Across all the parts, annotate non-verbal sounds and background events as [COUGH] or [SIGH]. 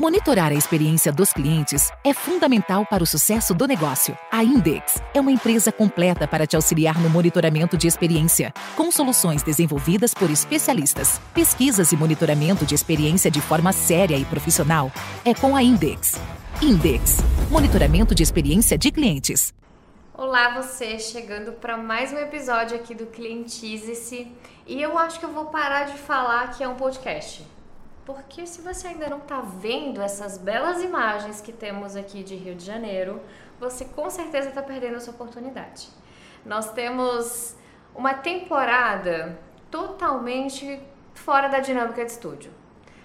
Monitorar a experiência dos clientes é fundamental para o sucesso do negócio. A Index é uma empresa completa para te auxiliar no monitoramento de experiência, com soluções desenvolvidas por especialistas. Pesquisas e monitoramento de experiência de forma séria e profissional é com a Index. Index Monitoramento de experiência de clientes. Olá, você chegando para mais um episódio aqui do Clientize-se. E eu acho que eu vou parar de falar que é um podcast. Porque se você ainda não está vendo essas belas imagens que temos aqui de Rio de Janeiro, você com certeza está perdendo essa oportunidade. Nós temos uma temporada totalmente fora da dinâmica de estúdio.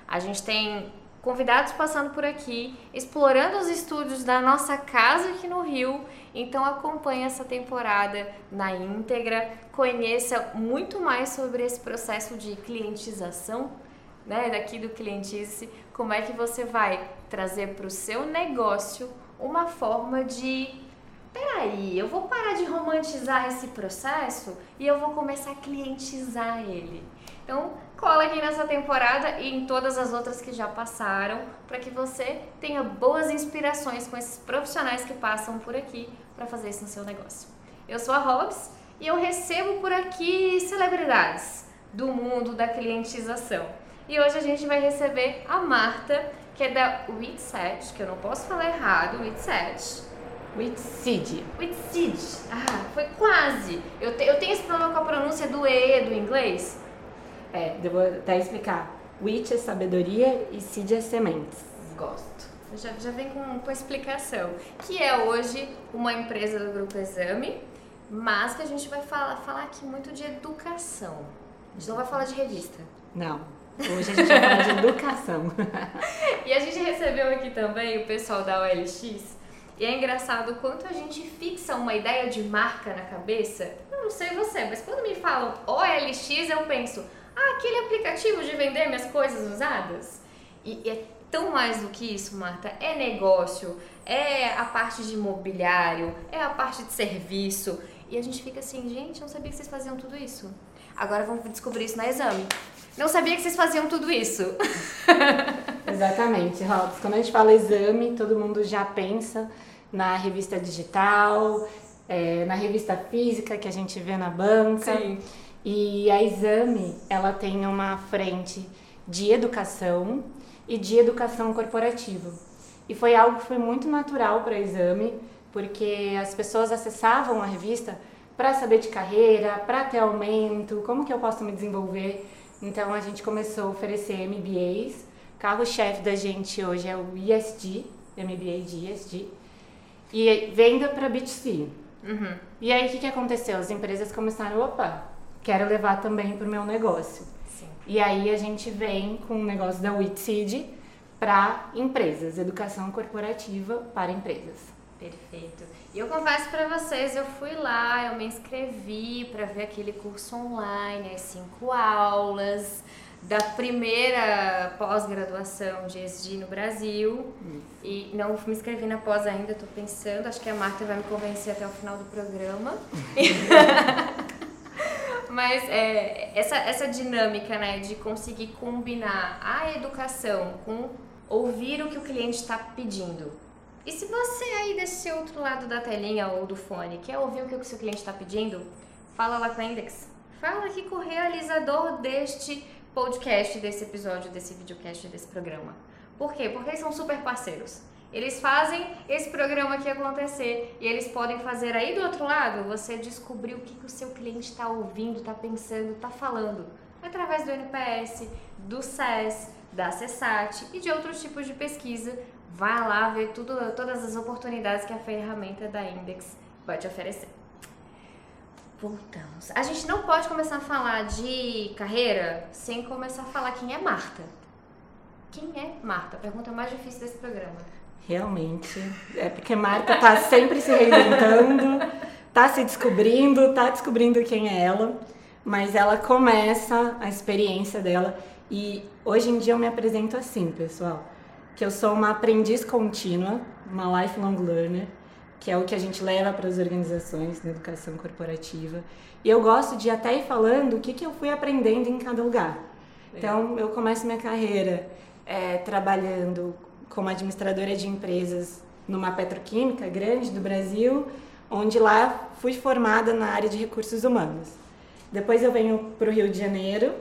A gente tem convidados passando por aqui, explorando os estúdios da nossa casa aqui no Rio. Então acompanhe essa temporada na íntegra, conheça muito mais sobre esse processo de clientização né, daqui do Clientice, como é que você vai trazer para o seu negócio uma forma de peraí, eu vou parar de romantizar esse processo e eu vou começar a clientizar ele. Então, cola aqui nessa temporada e em todas as outras que já passaram, para que você tenha boas inspirações com esses profissionais que passam por aqui para fazer isso no seu negócio. Eu sou a Hobbs e eu recebo por aqui celebridades do mundo da clientização. E hoje a gente vai receber a Marta, que é da Witset, que eu não posso falar errado, Witset. Witseed. Witseed. Ah, foi quase. Eu, te, eu tenho esse problema com a pronúncia do E do inglês. É, eu vou até explicar. Witch é sabedoria e seed é sementes. Gosto. Já, já vem com, com a explicação. Que é hoje uma empresa do Grupo Exame, mas que a gente vai falar, falar aqui muito de educação. A gente não vai falar de revista. Não. Hoje a gente vai falar de educação. [LAUGHS] e a gente recebeu aqui também o pessoal da OLX. E é engraçado o quanto a gente fixa uma ideia de marca na cabeça. Eu não sei você, mas quando me falam OLX, eu penso, ah, aquele aplicativo de vender minhas coisas usadas. E é tão mais do que isso, Marta. É negócio, é a parte de imobiliário, é a parte de serviço. E a gente fica assim, gente, eu não sabia que vocês faziam tudo isso. Agora vamos descobrir isso na exame. Não sabia que vocês faziam tudo isso. [LAUGHS] Exatamente, Robson. Quando a gente fala exame, todo mundo já pensa na revista digital, é, na revista física que a gente vê na banca. Sim. E a exame, ela tem uma frente de educação e de educação corporativa. E foi algo que foi muito natural para a exame, porque as pessoas acessavam a revista para saber de carreira, para ter aumento, como que eu posso me desenvolver. Então a gente começou a oferecer MBAs. Carro-chefe da gente hoje é o ISD, MBA de ISD. E venda para B2C. Uhum. E aí o que, que aconteceu? As empresas começaram, opa, quero levar também para o meu negócio. Sim. E aí a gente vem com o negócio da WITSEED para empresas, educação corporativa para empresas. Perfeito. E eu confesso para vocês, eu fui lá, eu me inscrevi para ver aquele curso online, as cinco aulas da primeira pós-graduação de ESG no Brasil. Isso. E não me inscrevi na pós ainda, estou pensando, acho que a Marta vai me convencer até o final do programa. [LAUGHS] Mas é, essa, essa dinâmica né, de conseguir combinar a educação com ouvir o que o cliente está pedindo e se você aí desse outro lado da telinha ou do fone quer ouvir o que o seu cliente está pedindo, fala lá com a Index. Fala aqui com o realizador deste podcast, desse episódio, desse videocast, desse programa. Por quê? Porque eles são super parceiros. Eles fazem esse programa aqui acontecer e eles podem fazer aí do outro lado você descobrir o que, que o seu cliente está ouvindo, está pensando, está falando. Através do NPS, do SES, da CESAT e de outros tipos de pesquisa Vá lá ver tudo, todas as oportunidades que a ferramenta da Index vai te oferecer. Voltamos. A gente não pode começar a falar de carreira sem começar a falar quem é Marta. Quem é Marta? Pergunta mais difícil desse programa. Realmente. É porque Marta está sempre se reinventando, está se descobrindo, está descobrindo quem é ela, mas ela começa a experiência dela e hoje em dia eu me apresento assim, pessoal que eu sou uma aprendiz contínua, uma lifelong learner, que é o que a gente leva para as organizações na educação corporativa. E eu gosto de até ir falando o que, que eu fui aprendendo em cada lugar. Então, eu começo minha carreira é, trabalhando como administradora de empresas numa petroquímica grande do Brasil, onde lá fui formada na área de recursos humanos. Depois eu venho para o Rio de Janeiro,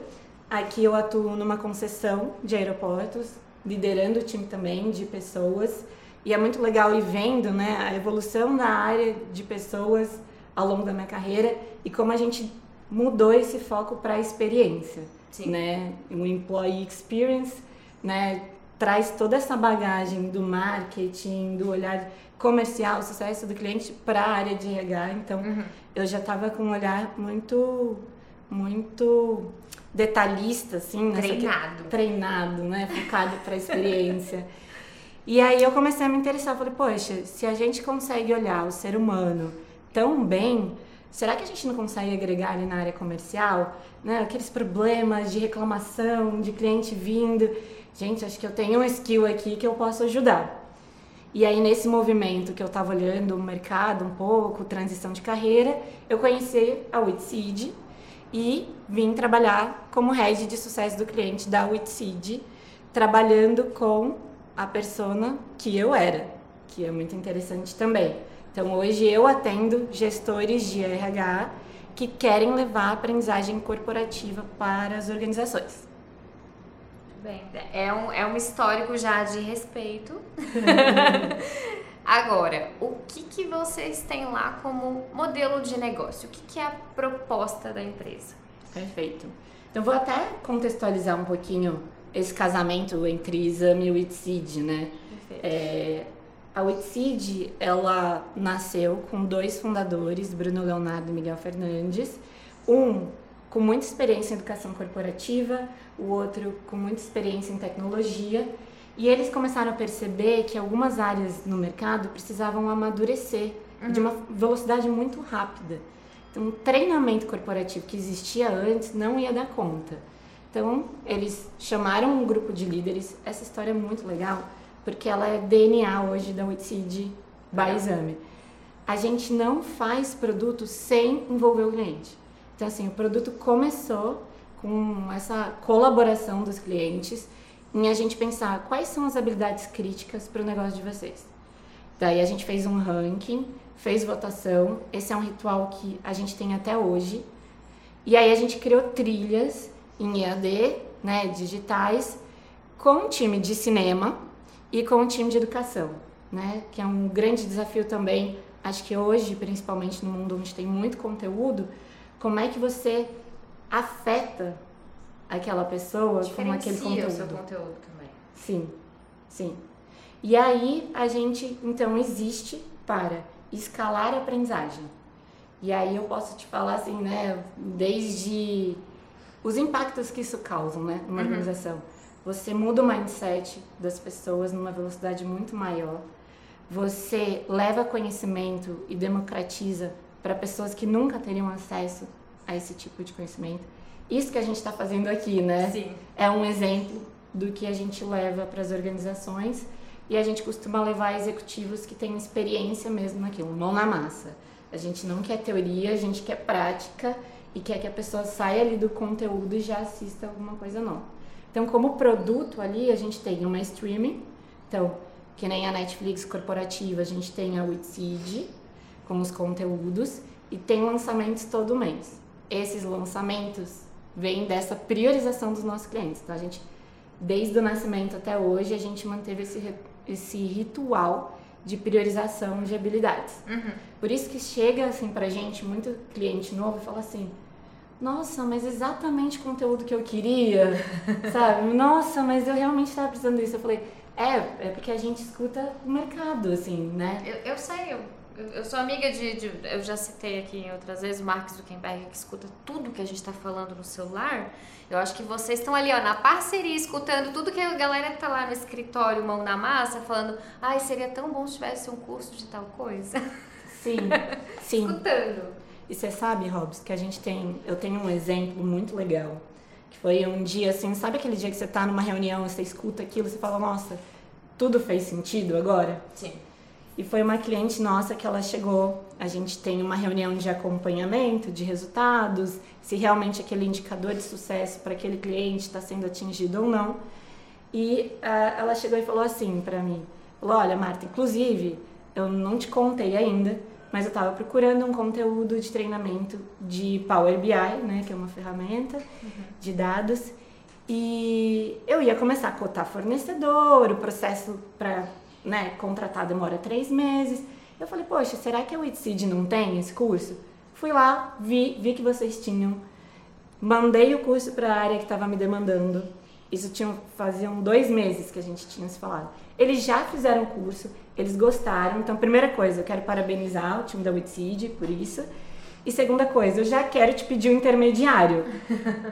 aqui eu atuo numa concessão de aeroportos, liderando o time também de pessoas, e é muito legal ir vendo né, a evolução da área de pessoas ao longo da minha carreira e como a gente mudou esse foco para a experiência, Sim. né? O employee experience, né? Traz toda essa bagagem do marketing, do olhar comercial, sucesso do cliente para a área de RH. Então, uhum. eu já estava com um olhar muito, muito detalhista, assim, treinado, treinado, né? Focado para a experiência. [LAUGHS] e aí eu comecei a me interessar, falei, poxa, se a gente consegue olhar o ser humano tão bem, será que a gente não consegue agregar ali na área comercial? Né? Aqueles problemas de reclamação, de cliente vindo. Gente, acho que eu tenho um skill aqui que eu posso ajudar. E aí, nesse movimento que eu estava olhando o mercado um pouco, transição de carreira, eu conheci a Witseed e vim trabalhar como head de sucesso do cliente da Witseed, trabalhando com a persona que eu era, que é muito interessante também. Então, hoje eu atendo gestores de RH que querem levar a aprendizagem corporativa para as organizações. Bem, é um, é um histórico já de respeito. [LAUGHS] Agora, o que, que vocês têm lá como modelo de negócio? O que, que é a proposta da empresa? Perfeito. Então, vou até contextualizar um pouquinho esse casamento entre exame e o ITSID, né? Perfeito. É, a Witseed, ela nasceu com dois fundadores, Bruno Leonardo e Miguel Fernandes. Um com muita experiência em educação corporativa, o outro com muita experiência em tecnologia. E eles começaram a perceber que algumas áreas no mercado precisavam amadurecer uhum. de uma velocidade muito rápida. Então, o treinamento corporativo que existia antes não ia dar conta. Então, eles chamaram um grupo de líderes. Essa história é muito legal porque ela é DNA hoje da Witseed by Exame. A gente não faz produto sem envolver o cliente. Então, assim, o produto começou com essa colaboração dos clientes em a gente pensar quais são as habilidades críticas para o negócio de vocês. Daí a gente fez um ranking, fez votação. Esse é um ritual que a gente tem até hoje. E aí a gente criou trilhas em EAD, né, digitais, com um time de cinema e com o time de educação, né? Que é um grande desafio também. Acho que hoje, principalmente no mundo onde tem muito conteúdo, como é que você afeta aquela pessoa com aquele conteúdo? o seu conteúdo também. Sim, sim. E aí a gente então existe para escalar a aprendizagem. E aí eu posso te falar assim, né, desde os impactos que isso causa, né, numa uhum. organização você muda o mindset das pessoas numa velocidade muito maior. Você leva conhecimento e democratiza para pessoas que nunca teriam acesso a esse tipo de conhecimento. Isso que a gente está fazendo aqui, né? Sim. É um exemplo do que a gente leva para as organizações e a gente costuma levar executivos que têm experiência mesmo naquilo, mão na massa. A gente não quer teoria, a gente quer prática e quer que a pessoa saia ali do conteúdo e já assista alguma coisa nova. Então, como produto ali, a gente tem uma streaming, então, que nem a Netflix corporativa, a gente tem a Witseed com os conteúdos e tem lançamentos todo mês. Esses lançamentos vêm dessa priorização dos nossos clientes. Então, a gente, desde o nascimento até hoje, a gente manteve esse, esse ritual de priorização de habilidades. Uhum. Por isso que chega assim pra gente muito cliente novo e fala assim: nossa, mas exatamente o conteúdo que eu queria, [LAUGHS] sabe? Nossa, mas eu realmente estava precisando disso. Eu falei, é, é porque a gente escuta o mercado, assim, né? Eu, eu sei, eu, eu sou amiga de, de, Eu já citei aqui em outras vezes o Mark Zuckerberg, que escuta tudo que a gente está falando no celular. Eu acho que vocês estão ali, ó, na parceria, escutando tudo que a galera que tá lá no escritório, mão na massa, falando, ai, seria tão bom se tivesse um curso de tal coisa. Sim, [LAUGHS] sim. Escutando. E você sabe, Robs, que a gente tem. Eu tenho um exemplo muito legal. Que foi um dia assim, sabe aquele dia que você tá numa reunião, você escuta aquilo, você fala, nossa, tudo fez sentido agora? Sim. E foi uma cliente nossa que ela chegou. A gente tem uma reunião de acompanhamento de resultados, se realmente aquele indicador de sucesso para aquele cliente está sendo atingido ou não. E uh, ela chegou e falou assim para mim, falou, olha Marta, inclusive, eu não te contei ainda, mas eu estava procurando um conteúdo de treinamento de Power BI, né, que é uma ferramenta uhum. de dados, e eu ia começar a cotar fornecedor, o processo para né, contratar demora três meses. Eu falei, poxa, será que a Witseed não tem esse curso? Fui lá, vi, vi que vocês tinham, mandei o curso para a área que estava me demandando. Isso tinha, faziam dois meses que a gente tinha se falado. Eles já fizeram o curso, eles gostaram. Então, primeira coisa, eu quero parabenizar o time da Witseed por isso. E segunda coisa, eu já quero te pedir um intermediário,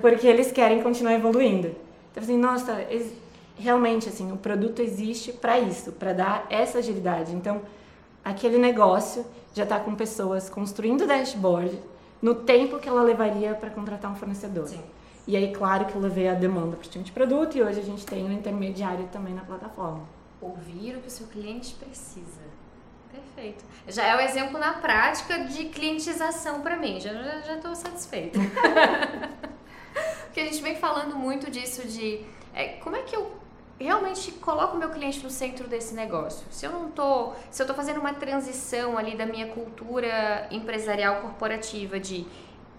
porque eles querem continuar evoluindo. Então, assim, nossa, realmente, assim, o produto existe para isso, para dar essa agilidade. Então, aquele negócio já está com pessoas construindo dashboard no tempo que ela levaria para contratar um fornecedor. Sim. E aí, claro que eu levei a demanda para o time de produto e hoje a gente tem um intermediário também na plataforma. Ouvir o que o seu cliente precisa. Perfeito. Já é o exemplo na prática de clientização para mim. Já já estou satisfeita. [LAUGHS] Porque a gente vem falando muito disso de é, como é que eu realmente coloco o meu cliente no centro desse negócio. Se eu não tô, se eu tô fazendo uma transição ali da minha cultura empresarial corporativa de,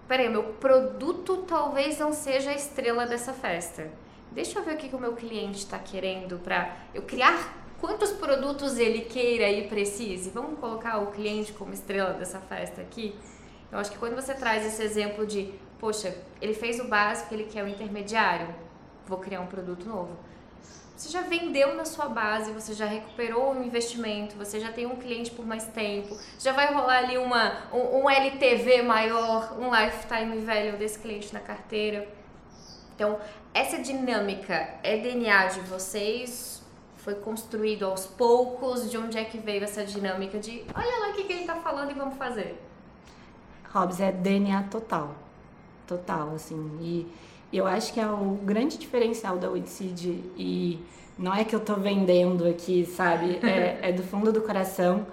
peraí, meu produto talvez não seja a estrela dessa festa. Deixa eu ver o que, que o meu cliente está querendo para eu criar quantos produtos ele queira e precise. Vamos colocar o cliente como estrela dessa festa aqui? Eu acho que quando você traz esse exemplo de, poxa, ele fez o básico, ele quer o intermediário, vou criar um produto novo. Você já vendeu na sua base, você já recuperou o investimento, você já tem um cliente por mais tempo, já vai rolar ali uma, um, um LTV maior, um lifetime velho desse cliente na carteira. Então, essa dinâmica é DNA de vocês foi construído aos poucos? De onde é que veio essa dinâmica de olha lá o que, que ele está falando e vamos fazer? Hobbs é DNA total. Total, assim. E eu acho que é o grande diferencial da Woodseed e não é que eu estou vendendo aqui, sabe? [LAUGHS] É, é, do fundo do coração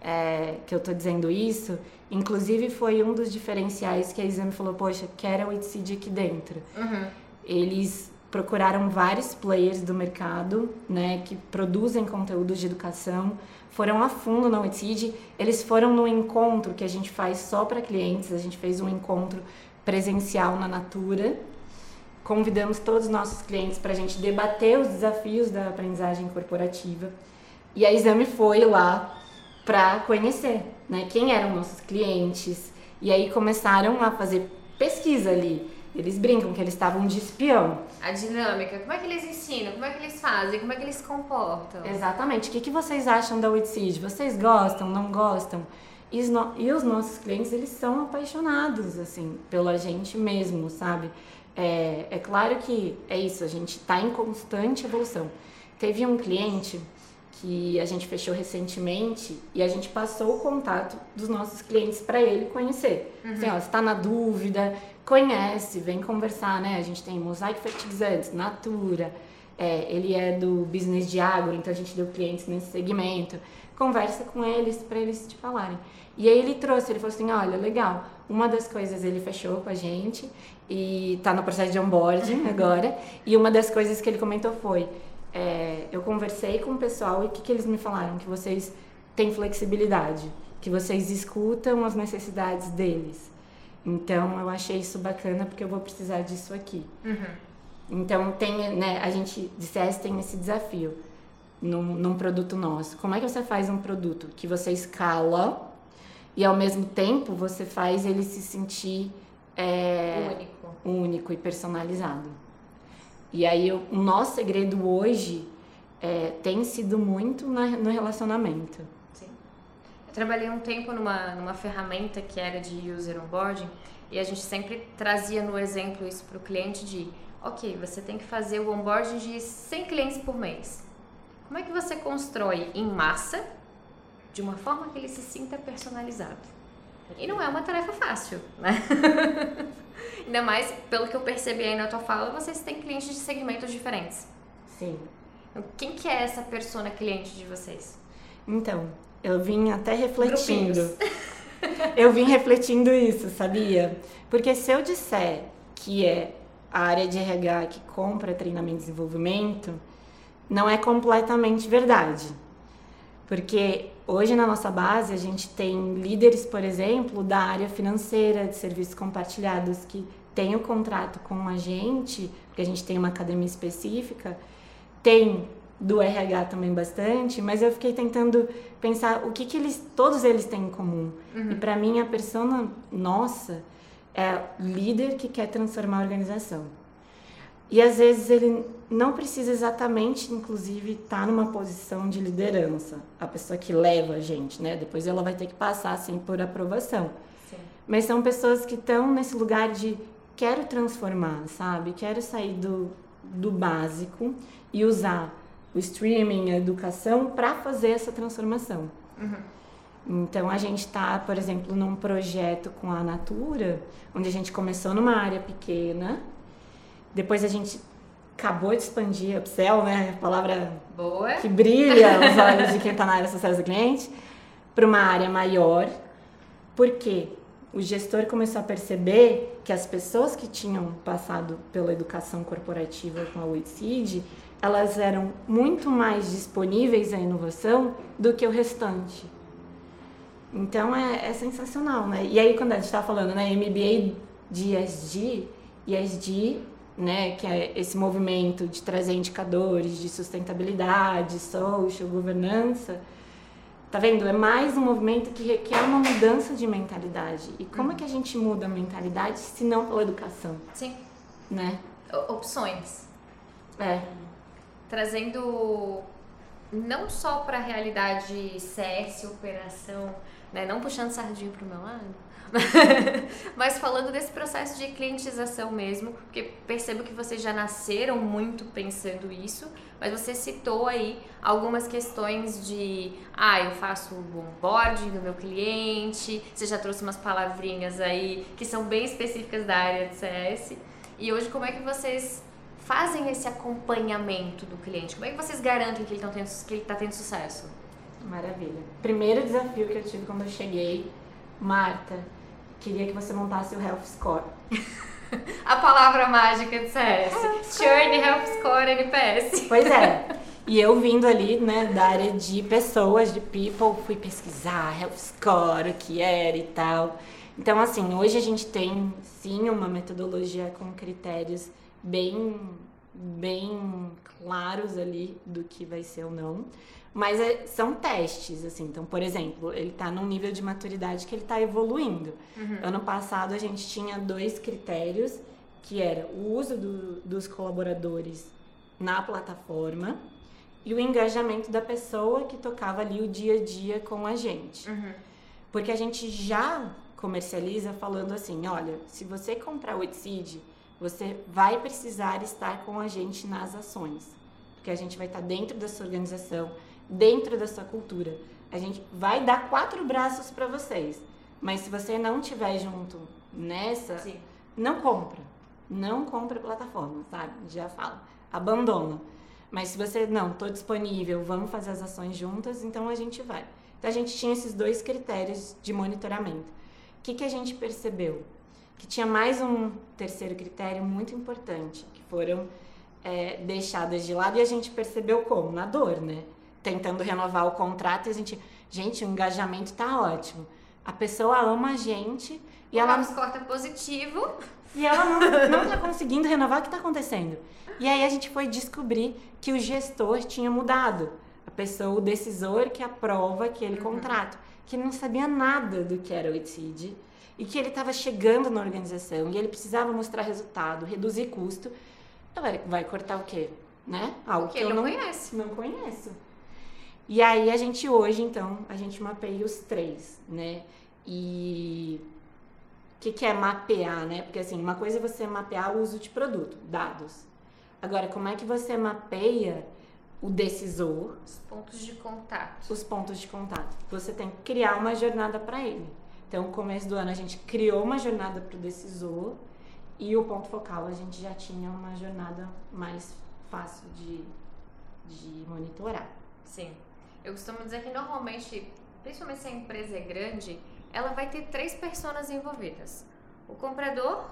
é, que eu estou dizendo isso. Inclusive foi um dos diferenciais que a Exame falou, poxa, quero a Woodseed aqui dentro. Uhum. Eles procuraram vários players do mercado, né, que produzem conteúdos de educação, foram a fundo na Wetseed, eles foram no encontro que a gente faz só para clientes, a gente fez um encontro presencial na Natura, convidamos todos os nossos clientes para a gente debater os desafios da aprendizagem corporativa, e a Exame foi lá para conhecer, né, quem eram nossos clientes, e aí começaram a fazer pesquisa ali, eles brincam que eles estavam de espião. A dinâmica, como é que eles ensinam, como é que eles fazem, como é que eles se comportam. Exatamente. O que, que vocês acham da WITSEED? Vocês gostam, não gostam? E os, no... e os nossos clientes, eles são apaixonados, assim, pela gente mesmo, sabe? É, é claro que é isso, a gente está em constante evolução. Teve um cliente que a gente fechou recentemente e a gente passou o contato dos nossos clientes para ele conhecer. Uhum. Assim, ó, está na dúvida, conhece, vem conversar, né? A gente tem Mosaic Fertilizantes, Natura, é, ele é do business de agro, então a gente deu clientes nesse segmento. Conversa com eles para eles te falarem. E aí ele trouxe, ele falou assim, olha, legal, uma das coisas ele fechou com a gente e tá no processo de onboarding agora, e uma das coisas que ele comentou foi, é, eu conversei com o pessoal e o que, que eles me falaram? Que vocês têm flexibilidade, que vocês escutam as necessidades deles. Então eu achei isso bacana porque eu vou precisar disso aqui. Uhum. Então tem, né, a gente de CS tem esse desafio num, num produto nosso. Como é que você faz um produto que você escala e ao mesmo tempo você faz ele se sentir é, único. Único e personalizado? E aí o nosso segredo hoje é, tem sido muito na, no relacionamento trabalhei um tempo numa, numa ferramenta que era de user onboarding e a gente sempre trazia no exemplo isso para o cliente de, ok, você tem que fazer o onboarding de 100 clientes por mês. Como é que você constrói em massa de uma forma que ele se sinta personalizado? E não é uma tarefa fácil, né? [LAUGHS] Ainda mais, pelo que eu percebi aí na tua fala, vocês têm clientes de segmentos diferentes. Sim. Então, quem que é essa persona cliente de vocês? Então, eu vim até refletindo. [LAUGHS] eu vim refletindo isso, sabia? Porque se eu disser que é a área de RH que compra treinamento e desenvolvimento, não é completamente verdade. Porque hoje na nossa base a gente tem líderes, por exemplo, da área financeira, de serviços compartilhados, que têm o contrato com a gente, porque a gente tem uma academia específica, tem do RH também bastante, mas eu fiquei tentando pensar o que, que eles, todos eles têm em comum. Uhum. E para mim a persona nossa é líder que quer transformar a organização. E às vezes ele não precisa exatamente, inclusive, estar tá numa posição de liderança, a pessoa que leva a gente, né? Depois ela vai ter que passar assim por aprovação. Sim. Mas são pessoas que estão nesse lugar de quero transformar, sabe? Quero sair do, do básico e usar o streaming, a educação para fazer essa transformação. Uhum. Então a gente está, por exemplo, num projeto com a Natura, onde a gente começou numa área pequena depois a gente acabou de expandir a upsell, né? A palavra Boa. que brilha os olhos de quem está na área sucesso do cliente, para uma área maior. Porque o gestor começou a perceber que as pessoas que tinham passado pela educação corporativa com a WITSEED, elas eram muito mais disponíveis à inovação do que o restante. Então é, é sensacional, né? E aí quando a gente está falando, né, MBA de ESG, ESG né, que é esse movimento de trazer indicadores de sustentabilidade, social, governança, tá vendo? É mais um movimento que requer uma mudança de mentalidade. E como é que a gente muda a mentalidade se não pela educação? Sim. Né? Opções. É. Trazendo não só para a realidade CS, operação, né, não puxando sardinha para o meu lado, [LAUGHS] Mas falando desse processo de clientização mesmo, porque percebo que vocês já nasceram muito pensando isso, mas você citou aí algumas questões de, ah, eu faço o onboarding do meu cliente, você já trouxe umas palavrinhas aí que são bem específicas da área de CS. E hoje como é que vocês fazem esse acompanhamento do cliente? Como é que vocês garantem que ele está tendo, tá tendo sucesso? Maravilha. Primeiro desafio que eu tive quando eu cheguei, Marta, queria que você montasse o Health Score. [LAUGHS] A palavra mágica de CS. Churn, Health Score, NPS. Pois é. [LAUGHS] E eu vindo ali, né, da área de pessoas, de people, fui pesquisar Health Score, o que era e tal. Então, assim, hoje a gente tem, sim, uma metodologia com critérios bem, bem claros ali do que vai ser ou não. Mas é, são testes, assim. Então, por exemplo, ele está num nível de maturidade que ele está evoluindo. Uhum. Ano passado a gente tinha dois critérios, que era o uso do, dos colaboradores na plataforma e o engajamento da pessoa que tocava ali o dia a dia com a gente. Uhum. Porque a gente já comercializa falando assim, olha, se você comprar o Exceed, você vai precisar estar com a gente nas ações. Porque a gente vai estar dentro da sua organização, dentro da sua cultura. A gente vai dar quatro braços para vocês, mas se você não tiver junto nessa, Sim. não compra. Não compra plataforma, sabe? Já fala. Abandona. Mas se você não, tô disponível, vamos fazer as ações juntas, então a gente vai. Então a gente tinha esses dois critérios de monitoramento. O que, que a gente percebeu? Que tinha mais um terceiro critério muito importante, que foram é, deixadas de lado e a gente percebeu como? Na dor, né? tentando renovar o contrato e a gente, gente, o engajamento tá ótimo. A pessoa ama a gente e o ela. O corta positivo. E ela não, não tá conseguindo renovar, o que tá acontecendo? E aí a gente foi descobrir que o gestor tinha mudado. A pessoa, o decisor que aprova aquele uhum. contrato, que não sabia nada do que era o ETSID e que ele estava chegando na organização e ele precisava mostrar resultado, reduzir custo. Vai, vai cortar o quê? Né? Algo que, que eu não, conhece. Não conheço. E aí a gente hoje, então, a gente mapeia os três, né? E o que, que é mapear, né? Porque assim, uma coisa é você mapear o uso de produto, dados. Agora, como é que você mapeia o decisor? Os pontos de contato. Os pontos de contato. Você tem que criar uma jornada para ele. Então, no começo do ano, a gente criou uma jornada para o decisor e o ponto focal a gente já tinha uma jornada mais fácil de, de monitorar. Sim. Eu costumo dizer que normalmente, principalmente se a empresa é grande, ela vai ter três pessoas envolvidas: o comprador,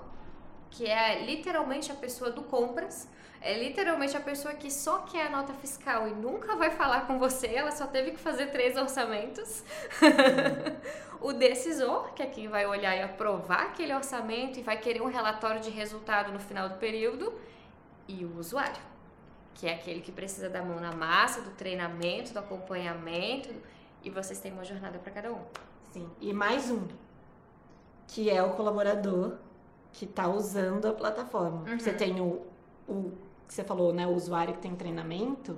que é literalmente a pessoa do compras, é literalmente a pessoa que só quer a nota fiscal e nunca vai falar com você, ela só teve que fazer três orçamentos. [LAUGHS] o decisor, que é quem vai olhar e aprovar aquele orçamento e vai querer um relatório de resultado no final do período, e o usuário, que é aquele que precisa da mão na massa, do treinamento, do acompanhamento, e vocês têm uma jornada para cada um. Sim. E mais um, que é o colaborador que está usando a plataforma. Uhum. Você tem o, o você falou, né, o usuário que tem treinamento,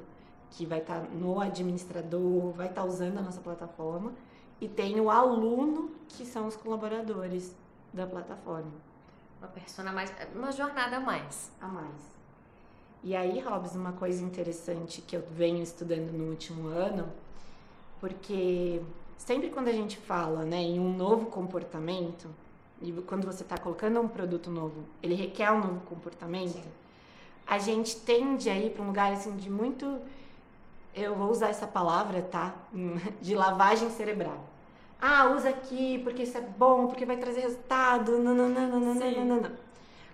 que vai estar tá no administrador, vai estar tá usando a nossa plataforma, e tem o aluno, que são os colaboradores da plataforma. Uma persona mais, uma jornada a mais. A mais. E aí, Robs, uma coisa interessante que eu venho estudando no último ano, porque sempre quando a gente fala né, em um novo comportamento, e quando você está colocando um produto novo, ele requer um novo comportamento, Sim. A gente tende a ir para um lugar assim de muito. Eu vou usar essa palavra, tá? [LAUGHS] De lavagem cerebral. Ah, usa aqui porque isso é bom, porque vai trazer resultado. Não, não, não, não, não, não, não, não.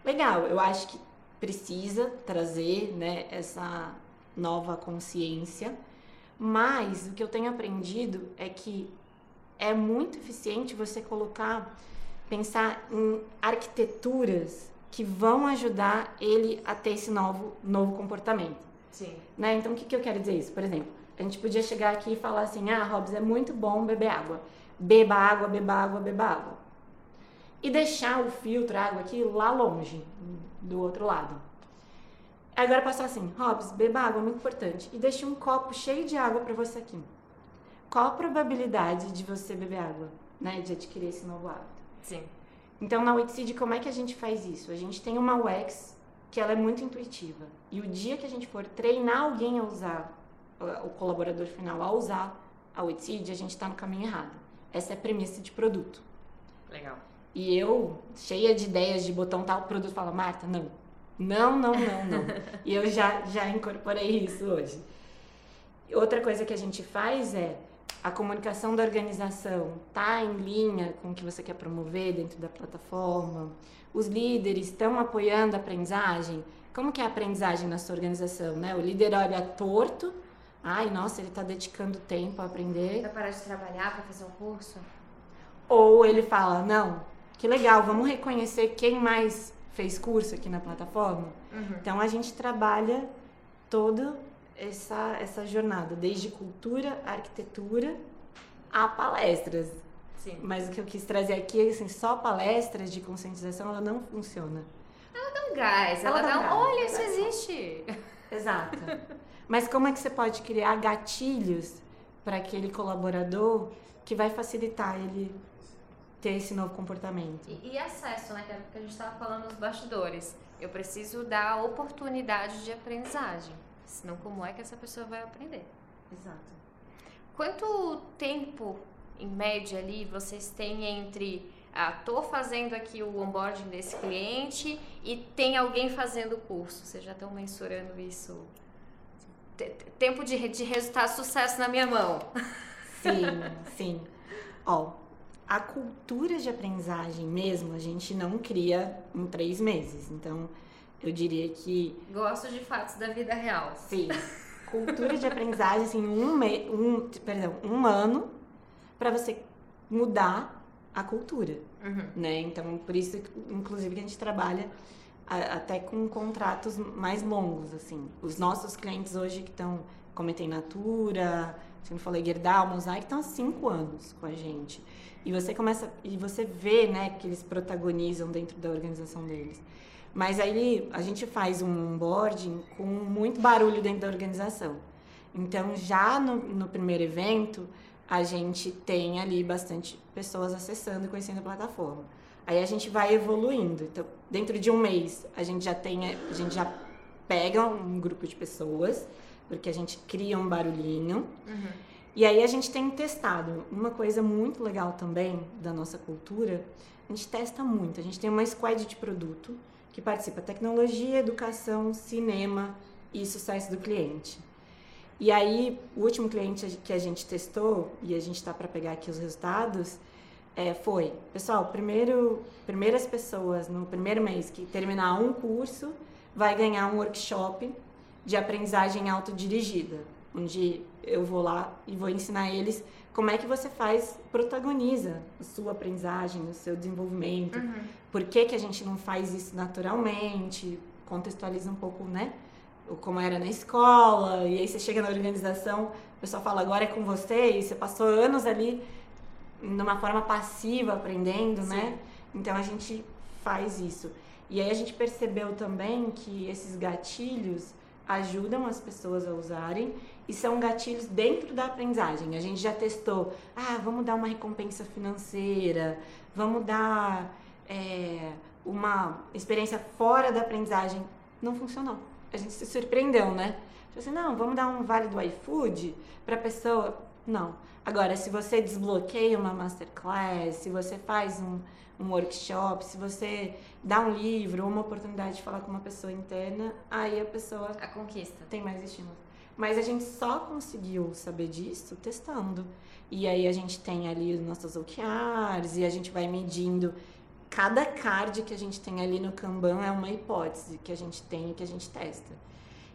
Legal, eu acho que precisa trazer né, essa nova consciência, mas o que eu tenho aprendido é que é muito eficiente você colocar pensar em arquiteturas que vão ajudar ele a ter esse novo, novo comportamento. Sim. Né? Então, o que, que eu quero dizer isso? Por exemplo, a gente podia chegar aqui e falar assim: ah, Robs, é muito bom beber água. Beba água, beba água, beba água. E deixar o filtro, a água aqui lá longe, do outro lado. Agora passar assim: Robs, beba água, muito importante. E deixe um copo cheio de água para você aqui. Qual a probabilidade de você beber água, né? De adquirir esse novo hábito? Sim. Então, na Wixseed, como é que a gente faz isso? A gente tem uma UX que ela é muito intuitiva. E o dia que a gente for treinar alguém a usar, o colaborador final a usar a Wixseed, a gente está no caminho errado. Essa é a premissa de produto. Legal. E eu, cheia de ideias de botar um tal produto, fala, Marta, não. Não, não, não, não. [LAUGHS] e eu já, já incorporei isso hoje. Outra coisa que a gente faz é a comunicação da organização está em linha com o que você quer promover dentro da plataforma? Os líderes estão apoiando a aprendizagem? Como que é a aprendizagem na sua organização, né? O líder olha torto, ai, nossa, ele está dedicando tempo a aprender. Vai parar de trabalhar para fazer um curso? Ou ele fala, não, que legal, vamos reconhecer quem mais fez curso aqui na plataforma. Uhum. Então a gente trabalha todo essa, essa jornada, desde cultura, arquitetura a palestras. Sim. Mas o que eu quis trazer aqui é assim, só palestras de conscientização ela não funciona. Ela dá um gás, ela, ela dá um, gás, olha, isso existe. Exato. Mas como é que você pode criar gatilhos para aquele colaborador que vai facilitar ele ter esse novo comportamento? E, e acesso, né? Que é a gente estava falando nos bastidores. Eu preciso dar oportunidade de aprendizagem. Senão, como é que essa pessoa vai aprender? Exato. Quanto tempo, em média, ali, vocês têm entre ah, tô fazendo aqui o onboarding desse cliente e tem alguém fazendo o curso? Vocês já estão mensurando isso? Tempo de, de resultado, sucesso na minha mão. Sim, [LAUGHS] sim. Ó, a cultura de aprendizagem mesmo, a gente não cria em três meses. Então, eu diria que. Gosto de fatos da vida real. Sim. [LAUGHS] Cultura de aprendizagem, assim, um, me... um, perdão, um ano para você mudar a cultura. Uhum. Né? Então, por isso, inclusive, que a gente trabalha até com contratos mais longos, assim. Os nossos clientes hoje que estão, como tem Natura, se não falei Gerdau, Mosaic, estão há cinco anos com a gente. E você começa, e você vê, né, que eles protagonizam dentro da organização deles. Mas aí a gente faz um onboarding com muito barulho dentro da organização. Então, já no, no primeiro evento, a gente tem ali bastante pessoas acessando e conhecendo a plataforma. Aí a gente vai evoluindo. Então, dentro de um mês, a gente já tem, a gente já pega um grupo de pessoas, porque a gente cria um barulhinho. Uhum. E aí a gente tem testado. Uma coisa muito legal também da nossa cultura, a gente testa muito. A gente tem uma squad de produto que participa tecnologia, educação, cinema e sucesso do cliente. E aí, o último cliente que a gente testou, e a gente está para pegar aqui os resultados, é, foi, pessoal, primeiro, primeiras pessoas no primeiro mês que terminar um curso vai ganhar um workshop de aprendizagem autodirigida, onde eu vou lá e vou ensinar eles como é que você faz, protagoniza a sua aprendizagem, o seu desenvolvimento, uhum. Por que, que a gente não faz isso naturalmente, contextualiza um pouco, né? Como era na escola, e aí você chega na organização, o pessoal fala, agora é com você, e você passou anos ali numa forma passiva aprendendo, né? Sim. né? Então a gente faz isso. E aí a gente percebeu também que esses gatilhos ajudam as pessoas a usarem e são gatilhos dentro da aprendizagem. A gente já testou, ah, vamos dar uma recompensa financeira, vamos dar é, uma experiência fora da aprendizagem. Não funcionou. A gente se surpreendeu, né? Tipo assim, não, vamos dar um vale do iFood para a pessoa. Não. Agora, se você desbloqueia uma masterclass, se você faz um, um workshop, se você dá um livro, uma oportunidade de falar com uma pessoa interna, aí a pessoa a conquista tem mais estímulo. Mas a gente só conseguiu saber disso testando. E aí a gente tem ali os nossos OKRs e a gente vai medindo cada card que a gente tem ali no Kanban é uma hipótese que a gente tem e que a gente testa.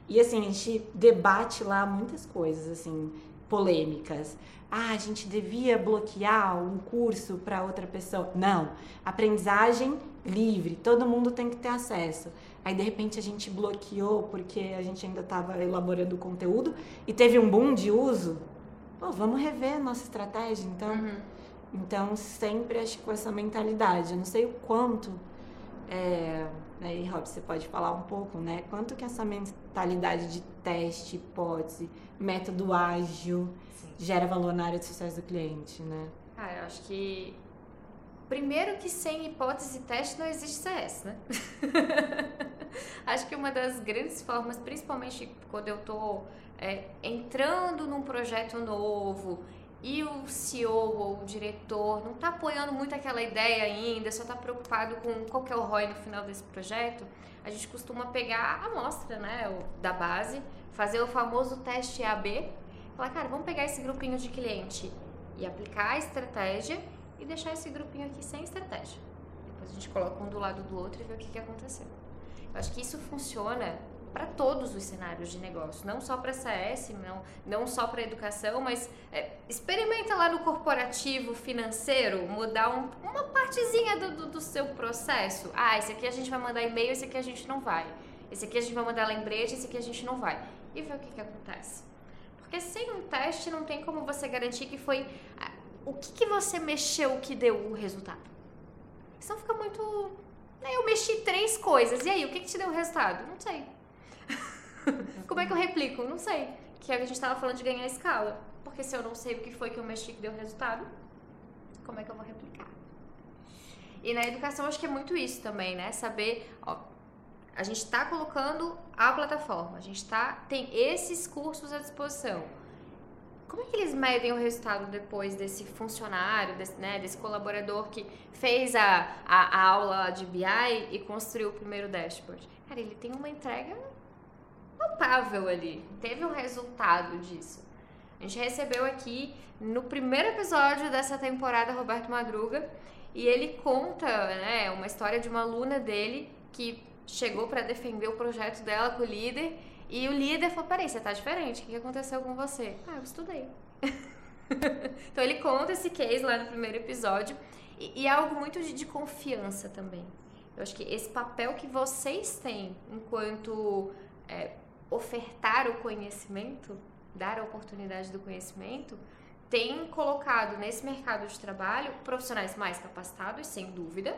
E assim, a gente debate lá muitas coisas assim, polêmicas ah, a gente devia bloquear um curso para outra pessoa. Não, aprendizagem livre, todo mundo tem que ter acesso. Aí de repente a gente bloqueou porque a gente ainda estava elaborando o conteúdo e teve um boom de uso. Pô, vamos rever nossa estratégia, então. Uhum. Então sempre acho com essa mentalidade. Eu não sei o quanto. É, aí, Rob, você pode falar um pouco, né? Quanto que essa mentalidade de teste, hipótese, método ágil gera valor na área de sucesso do cliente, né? Ah, eu acho que primeiro que sem hipótese e teste não existe CS, né? [LAUGHS] acho que uma das grandes formas, principalmente quando eu tô é, entrando num projeto novo e o CEO ou o diretor não está apoiando muito aquela ideia ainda, só está preocupado com qual que é o ROI no final desse projeto, a gente costuma pegar a amostra né, da base, fazer o famoso teste AB, Falar, cara, vamos pegar esse grupinho de cliente e aplicar a estratégia e deixar esse grupinho aqui sem estratégia. Depois a gente coloca um do lado do outro e vê o que, que aconteceu. Eu acho que isso funciona para todos os cenários de negócio, não só para CS, não, não só para educação, mas é, experimenta lá no corporativo financeiro mudar um, uma partezinha do, do, do, seu processo. Ah, esse aqui a gente vai mandar e-mail, esse aqui a gente não vai. Esse aqui a gente vai mandar lembrete, esse aqui a gente não vai. E ver o que, que acontece. Porque sem um teste não tem como você garantir que foi o que, que você mexeu que deu o resultado. Senão fica muito. Né, eu mexi três coisas. E aí, o que, que te deu o resultado? Não sei. Como é que eu replico? Não sei. Que é a gente estava falando de ganhar escala. Porque se eu não sei o que foi que eu mexi que deu resultado, como é que eu vou replicar? E na educação acho que é muito isso também, né? Saber, ó, a gente está colocando a plataforma, a gente tá, tem esses cursos à disposição. Como é que eles medem o resultado depois desse funcionário, desse, né, desse colaborador que fez a, a, a aula de BI e construiu o primeiro dashboard? Cara, ele tem uma entrega palpável ali, teve um resultado disso. A gente recebeu aqui no primeiro episódio dessa temporada Roberto Madruga e ele conta né, uma história de uma aluna dele que chegou para defender o projeto dela com o líder e o líder falou: Peraí, você tá diferente, o que aconteceu com você? Ah, eu estudei. [LAUGHS] então ele conta esse case lá no primeiro episódio e, e é algo muito de, de, confiança também. Eu acho que esse papel que vocês têm enquanto é, ofertar o conhecimento, dar a oportunidade do conhecimento, tem colocado nesse mercado de trabalho profissionais mais capacitados, sem dúvida,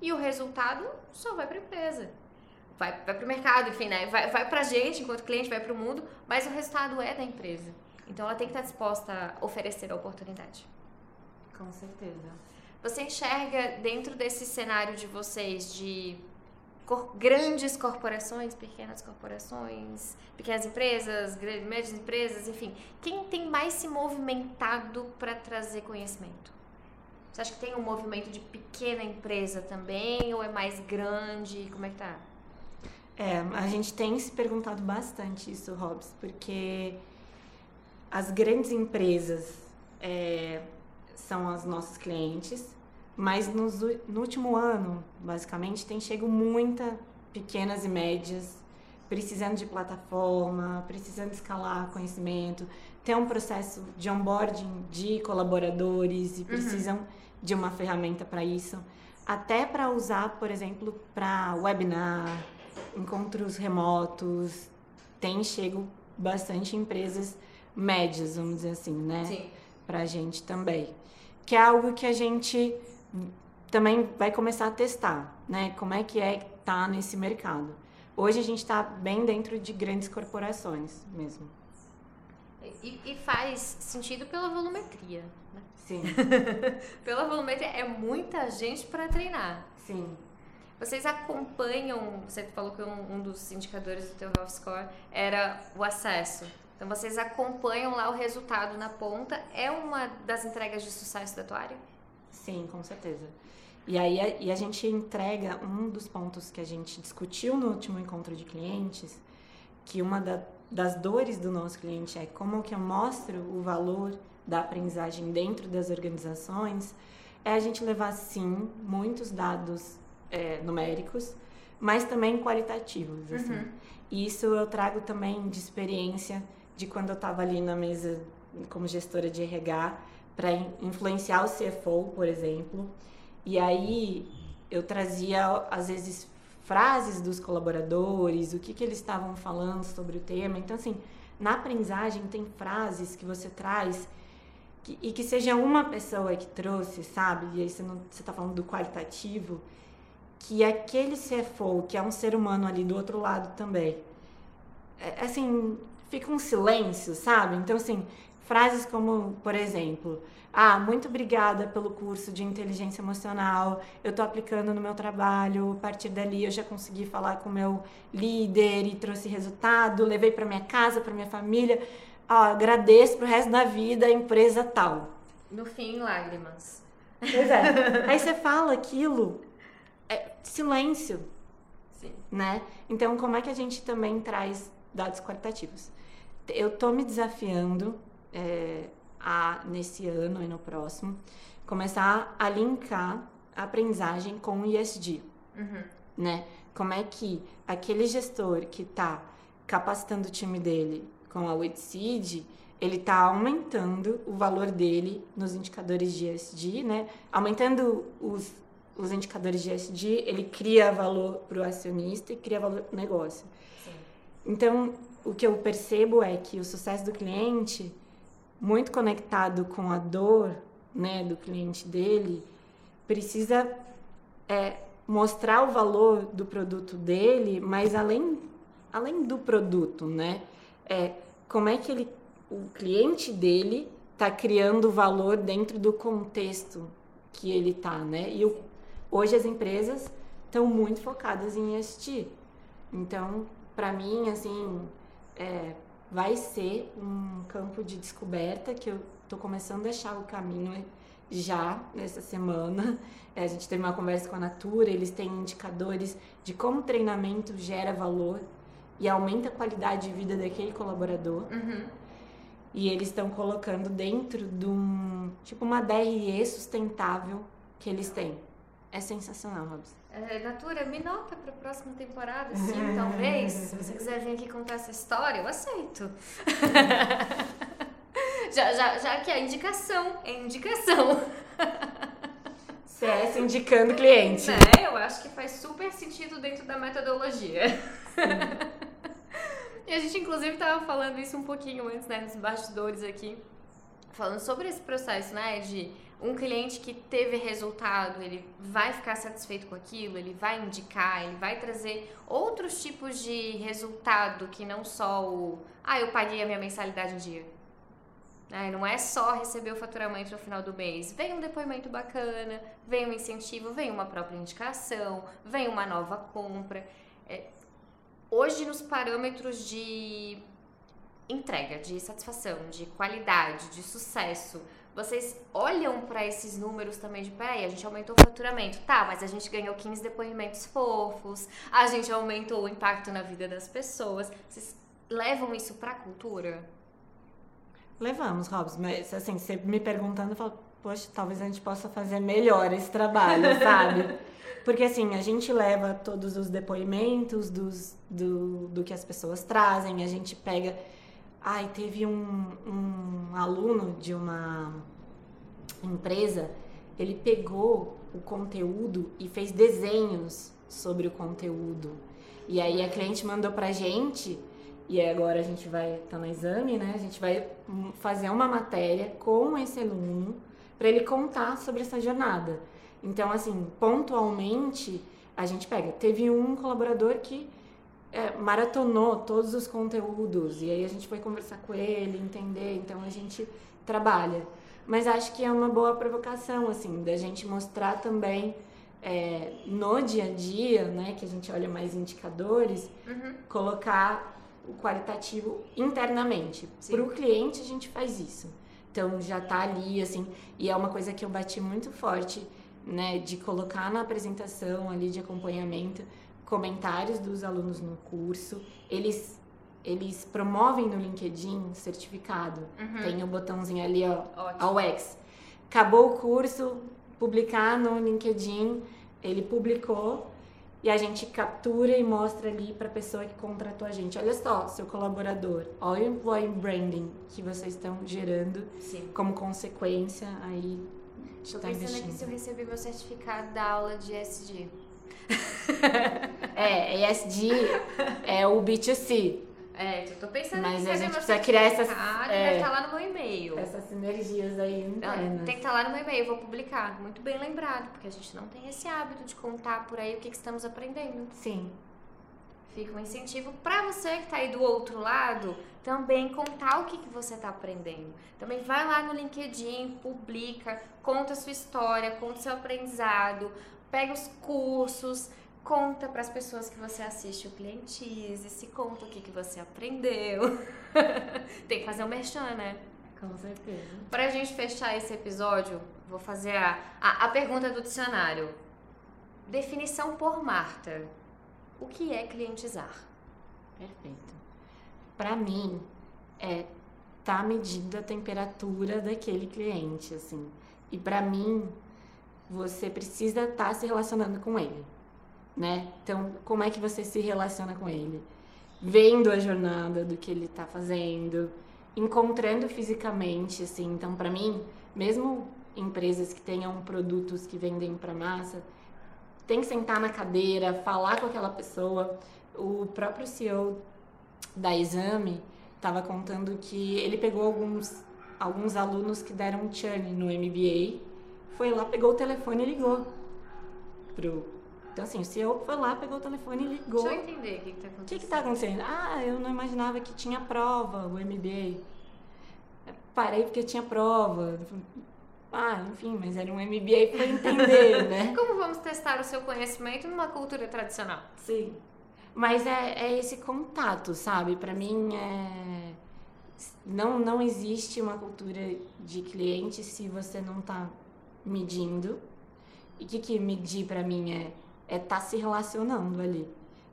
e o resultado só vai para a empresa vai, vai para o mercado, enfim, né? Vai, vai para a gente enquanto cliente, vai para o mundo, mas o resultado é da empresa. Então ela tem que estar disposta a oferecer a oportunidade. Com certeza. Você enxerga dentro desse cenário de vocês de cor grandes corporações, pequenas corporações, pequenas empresas, grandes, médias empresas, enfim, quem tem mais se movimentado para trazer conhecimento? Você acha que tem um movimento de pequena empresa também ou é mais grande? Como é que tá? É, a gente tem se perguntado bastante isso, Robs, porque as grandes empresas é, são as nossos clientes Mas nos, no último ano, basicamente, tem chego muita pequenas e médias precisando de plataforma, precisando escalar conhecimento, tem um processo de onboarding de colaboradores e uhum. precisam uhum. de uma ferramenta para isso, até para usar, por exemplo, para webinar, encontros remotos, tem chego bastante empresas médias, vamos dizer assim, né? Sim. Pra gente também. Que é algo que a gente também vai começar a testar, né? Como é que é estar tá nesse mercado. Hoje a gente está bem dentro de grandes corporações mesmo. E, e faz sentido pela volumetria, né? Sim. [LAUGHS] pela volumetria é muita gente para treinar. Sim. Vocês acompanham, você falou que um, um dos indicadores do teu Health Score era o acesso. Então vocês acompanham lá o resultado na ponta. É uma das entregas de sucesso da tua área? Sim, com certeza. E aí a, e a gente entrega um dos pontos que a gente discutiu no último encontro de clientes, que uma da, das dores do nosso cliente é como que eu mostro o valor da aprendizagem dentro das organizações, é a gente levar sim muitos dados é, numéricos, mas também qualitativos. Assim. Uhum. E isso eu trago também de experiência de quando eu estava ali na mesa como gestora de RH para influenciar o CFO, por exemplo. E aí eu trazia às vezes frases dos colaboradores, o que, que eles estavam falando sobre o tema. Então, assim, na aprendizagem tem frases que você traz que, e que seja uma pessoa que trouxe, sabe? E aí você está falando do qualitativo, que aquele CFO, que é um ser humano ali do outro lado também, é, assim, fica um silêncio, sabe? Então, assim, frases como, por exemplo, ah, muito obrigada pelo curso de inteligência emocional. Eu estou aplicando no meu trabalho. A partir dali eu já consegui falar com o meu líder e trouxe resultado. Levei para minha casa, para minha família. Ah, agradeço pro resto da vida a empresa tal. No fim, lágrimas. Pois é. [LAUGHS] Aí você fala aquilo, é silêncio. Sim. Né? Então, como é que a gente também traz dados qualitativos? Eu estou me desafiando. É, a, nesse ano e no próximo, começar a linkar a aprendizagem com o ISD. Uhum. Né? Como é que aquele gestor que está capacitando o time dele com a WITSEED, ele está aumentando o valor dele nos indicadores de ESG, né? Aumentando os, os indicadores de ESG, ele cria valor para o acionista e cria valor para o negócio. Sim. Então, o que eu percebo é que o sucesso do cliente muito conectado com a dor né, do cliente dele, precisa é, mostrar o valor do produto dele, mas além, além do produto, né? É, como é que ele, o cliente dele está criando valor dentro do contexto que ele está, né? E o, hoje as empresas estão muito focadas em ESG. Então, para mim, assim, é, vai ser um campo de descoberta que eu estou começando a achar o caminho já nessa semana. É, a gente teve uma conversa com a Natura, eles têm indicadores de como o treinamento gera valor e aumenta a qualidade de vida daquele colaborador. Uhum. E eles estão colocando dentro de um, tipo uma DRE sustentável que eles têm. É sensacional, Robson. É, Natura, me nota para a próxima temporada, [LAUGHS] sim, talvez. Se você quiser vir aqui contar essa história, eu aceito. [LAUGHS] já, já, já que é indicação, é indicação. [LAUGHS] CS indicando cliente. Né? Eu acho que faz super sentido dentro da metodologia. e a gente, inclusive, estava falando isso um pouquinho antes, né, nos bastidores aqui. Falando sobre esse processo, né, de um cliente que teve resultado, ele vai ficar satisfeito com aquilo, ele vai indicar, ele vai trazer outros tipos de resultado que não só o, ah, eu paguei a minha mensalidade em dia. É, não é só receber o faturamento no final do mês. Vem um depoimento bacana, vem um incentivo, vem uma própria indicação, vem uma nova compra. É, hoje, nos parâmetros de entrega, de satisfação, de qualidade, de sucesso, vocês olham para esses números também de, peraí, a gente aumentou o faturamento, tá, mas a gente ganhou 15 depoimentos fofos, a gente aumentou o impacto na vida das pessoas. Vocês levam isso para a cultura? Levamos, Robson, mas assim, você me perguntando, eu falo, poxa, talvez a gente possa fazer melhor esse trabalho, [LAUGHS] sabe? Porque assim, a gente leva todos os depoimentos dos, do, do que as pessoas trazem, a gente pega. Ai, teve um, um aluno de uma empresa, ele pegou o conteúdo e fez desenhos sobre o conteúdo. E aí a cliente mandou pra gente, e agora a gente vai, tá no exame, né? A gente vai fazer uma matéria com esse aluno para ele contar sobre essa jornada. Então, assim, pontualmente, a gente pega. Teve um colaborador que é, maratonou todos os conteúdos, e aí a gente foi conversar com ele, entender, então a gente trabalha. Mas acho que é uma boa provocação, assim, da gente mostrar também é, no dia a dia, né, que a gente olha mais indicadores, uhum. colocar o qualitativo internamente. Para o cliente, a gente faz isso. Então, já está ali, assim, e é uma coisa que eu bati muito forte, né, de colocar na apresentação ali de acompanhamento comentários dos alunos no curso. Eles eles promovem no LinkedIn certificado. Uhum. Tem o um botãozinho ali, ó, ao X. Acabou o curso, publicar no LinkedIn, ele publicou e a gente captura e mostra ali para a pessoa que contratou a gente. Olha só, seu colaborador, olha o employee branding que vocês estão gerando Sim. como consequência aí. Estou tá pensando aqui se eu recebi meu certificado da aula de ESG. É, ESG é o B2C. É, eu tô pensando Mas a gente precisa criar essas. É, deve estar tá lá no meu e-mail. Essas sinergias aí internas. Tem que estar tá lá no meu e-mail, vou publicar. Muito bem lembrado, porque a gente não tem esse hábito de contar por aí o que, que estamos aprendendo. Sim. Fica um incentivo para você que está aí do outro lado também contar o que, que você está aprendendo. Também vai lá no LinkedIn, publica, conta a sua história, conta o seu aprendizado, pega os cursos conta para as pessoas que você assiste o Clientize, se conta o que, que você aprendeu. [LAUGHS] Tem que fazer um merchan, né? Com certeza. Para a gente fechar esse episódio, vou fazer a, a, a pergunta do dicionário. Definição por Marta. O que é clientizar? Perfeito. Para mim, é tá medindo a temperatura daquele cliente, assim. E para mim, você precisa estar tá se relacionando com ele né? Então, como é que você se relaciona com ele? Vendo a jornada do que ele está fazendo, encontrando fisicamente, assim. Então, para mim, mesmo empresas que tenham produtos que vendem para massa, tem que sentar na cadeira, falar com aquela pessoa. O próprio CEO da Exame estava contando que ele pegou alguns alguns alunos que deram churn no MBA, foi lá, pegou o telefone e ligou pro então, assim, o CEO foi lá, pegou o telefone e ligou. Deixa eu entender o que está acontecendo. O que está acontecendo? Ah, eu não imaginava que tinha prova, o MBA. Parei porque tinha prova. Ah, enfim, mas era um MBA para entender, [LAUGHS] né? Como vamos testar o seu conhecimento numa cultura tradicional? Sim. Mas é, é esse contato, sabe? Para mim, é... não, não existe uma cultura de cliente se você não está medindo. E o que, que medir para mim é é tá se relacionando ali.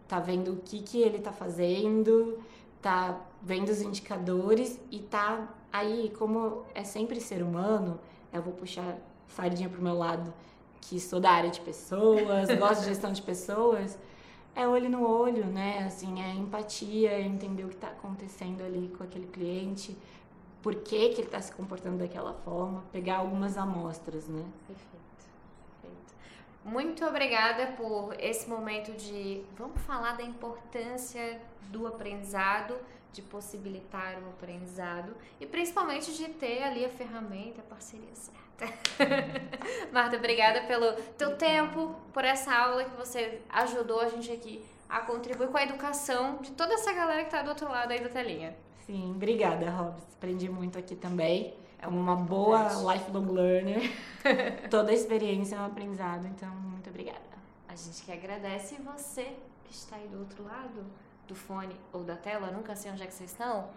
Tá vendo o que, que ele tá fazendo, tá vendo os indicadores e tá aí, como é sempre ser humano, eu vou puxar sardinha pro meu lado, que sou da área de pessoas, [LAUGHS] gosto de gestão de pessoas, é olho no olho, né? Assim, é empatia, é entender o que está acontecendo ali com aquele cliente, por que, que ele está se comportando daquela forma, pegar algumas amostras, né? Perfeito. Muito obrigada por esse momento de vamos falar da importância do aprendizado, de possibilitar o aprendizado e principalmente de ter ali a ferramenta, a parceria certa. [LAUGHS] Marta, obrigada pelo teu tempo, por essa aula que você ajudou a gente aqui a contribuir com a educação de toda essa galera que está do outro lado aí da telinha. Sim, obrigada, Robs. Aprendi muito aqui também é uma boa lifelong learner. [LAUGHS] Toda a experiência é um aprendizado, então muito obrigada. A gente que agradece você que está aí do outro lado do fone ou da tela, nunca sei onde é que vocês estão.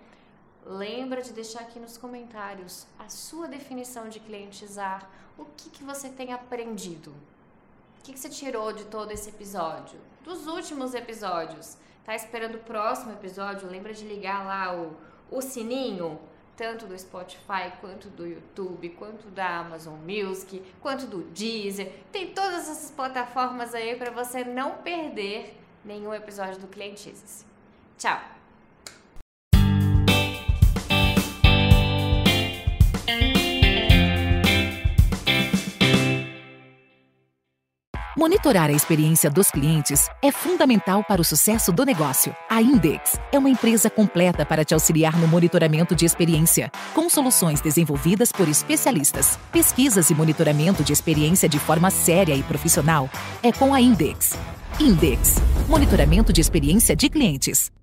Lembra de deixar aqui nos comentários a sua definição de clientizar, o que, que você tem aprendido, o que, que você tirou de todo esse episódio, dos últimos episódios. Tá esperando o próximo episódio? Lembra de ligar lá o, o sininho tanto do Spotify, quanto do YouTube, quanto da Amazon Music, quanto do Deezer. Tem todas essas plataformas aí para você não perder nenhum episódio do Clientices. Tchau! Monitorar a experiência dos clientes é fundamental para o sucesso do negócio. A Index é uma empresa completa para te auxiliar no monitoramento de experiência, com soluções desenvolvidas por especialistas. Pesquisas e monitoramento de experiência de forma séria e profissional é com a Index. Index Monitoramento de experiência de clientes.